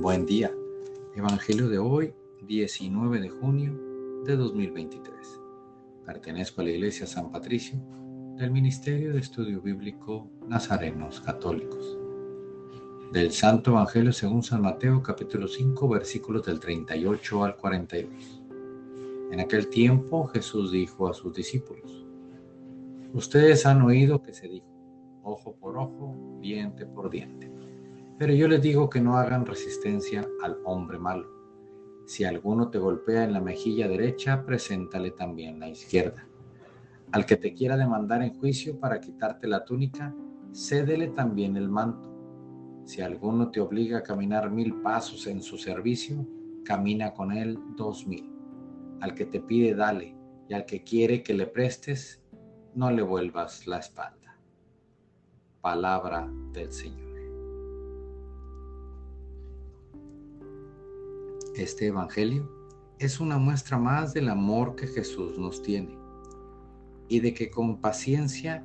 Buen día. Evangelio de hoy, 19 de junio de 2023. Pertenezco a la Iglesia San Patricio del Ministerio de Estudio Bíblico Nazarenos Católicos. Del Santo Evangelio según San Mateo capítulo 5 versículos del 38 al 42. En aquel tiempo Jesús dijo a sus discípulos, Ustedes han oído que se dijo, ojo por ojo, diente por diente. Pero yo les digo que no hagan resistencia al hombre malo. Si alguno te golpea en la mejilla derecha, preséntale también la izquierda. Al que te quiera demandar en juicio para quitarte la túnica, cédele también el manto. Si alguno te obliga a caminar mil pasos en su servicio, camina con él dos mil. Al que te pide, dale, y al que quiere que le prestes, no le vuelvas la espalda. Palabra del Señor. Este Evangelio es una muestra más del amor que Jesús nos tiene y de que con paciencia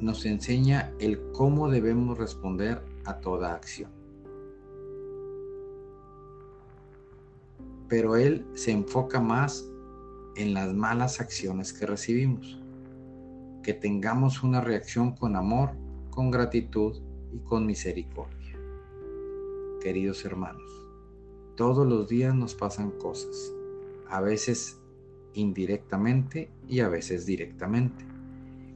nos enseña el cómo debemos responder a toda acción. Pero Él se enfoca más en las malas acciones que recibimos, que tengamos una reacción con amor, con gratitud y con misericordia queridos hermanos. Todos los días nos pasan cosas, a veces indirectamente y a veces directamente.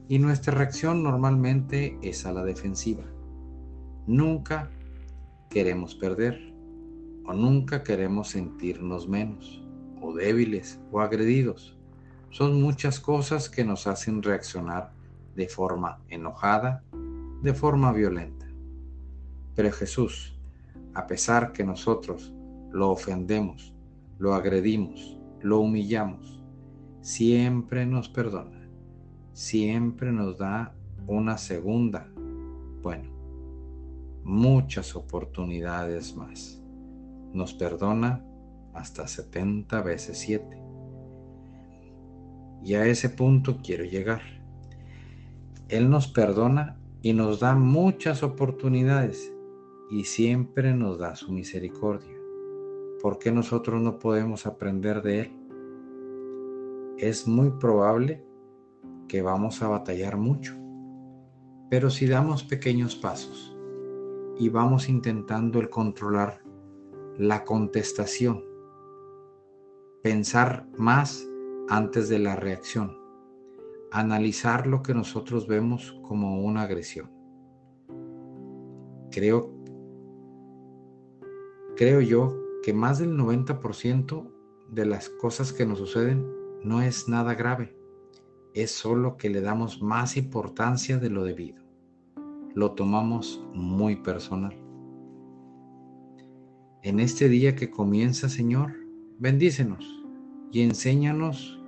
Y nuestra reacción normalmente es a la defensiva. Nunca queremos perder o nunca queremos sentirnos menos o débiles o agredidos. Son muchas cosas que nos hacen reaccionar de forma enojada, de forma violenta. Pero Jesús, a pesar que nosotros lo ofendemos, lo agredimos, lo humillamos, siempre nos perdona, siempre nos da una segunda, bueno, muchas oportunidades más. Nos perdona hasta 70 veces 7. Y a ese punto quiero llegar. Él nos perdona y nos da muchas oportunidades y siempre nos da su misericordia. ¿Por qué nosotros no podemos aprender de Él? Es muy probable que vamos a batallar mucho, pero si damos pequeños pasos y vamos intentando el controlar la contestación, pensar más antes de la reacción, analizar lo que nosotros vemos como una agresión. Creo creo yo que más del 90% de las cosas que nos suceden no es nada grave, es solo que le damos más importancia de lo debido. Lo tomamos muy personal. En este día que comienza, Señor, bendícenos y enséñanos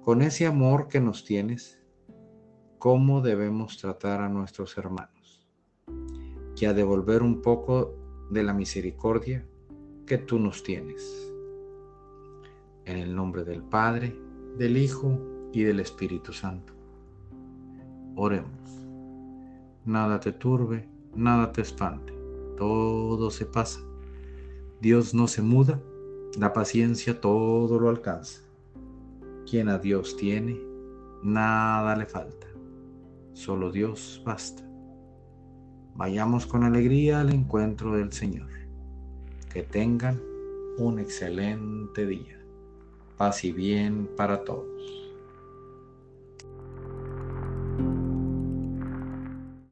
con ese amor que nos tienes, cómo debemos tratar a nuestros hermanos y a devolver un poco de la misericordia que tú nos tienes. En el nombre del Padre, del Hijo y del Espíritu Santo. Oremos. Nada te turbe, nada te espante, todo se pasa. Dios no se muda, la paciencia todo lo alcanza. Quien a Dios tiene, nada le falta. Solo Dios basta. Vayamos con alegría al encuentro del Señor. Que tengan un excelente día. Paz y bien para todos.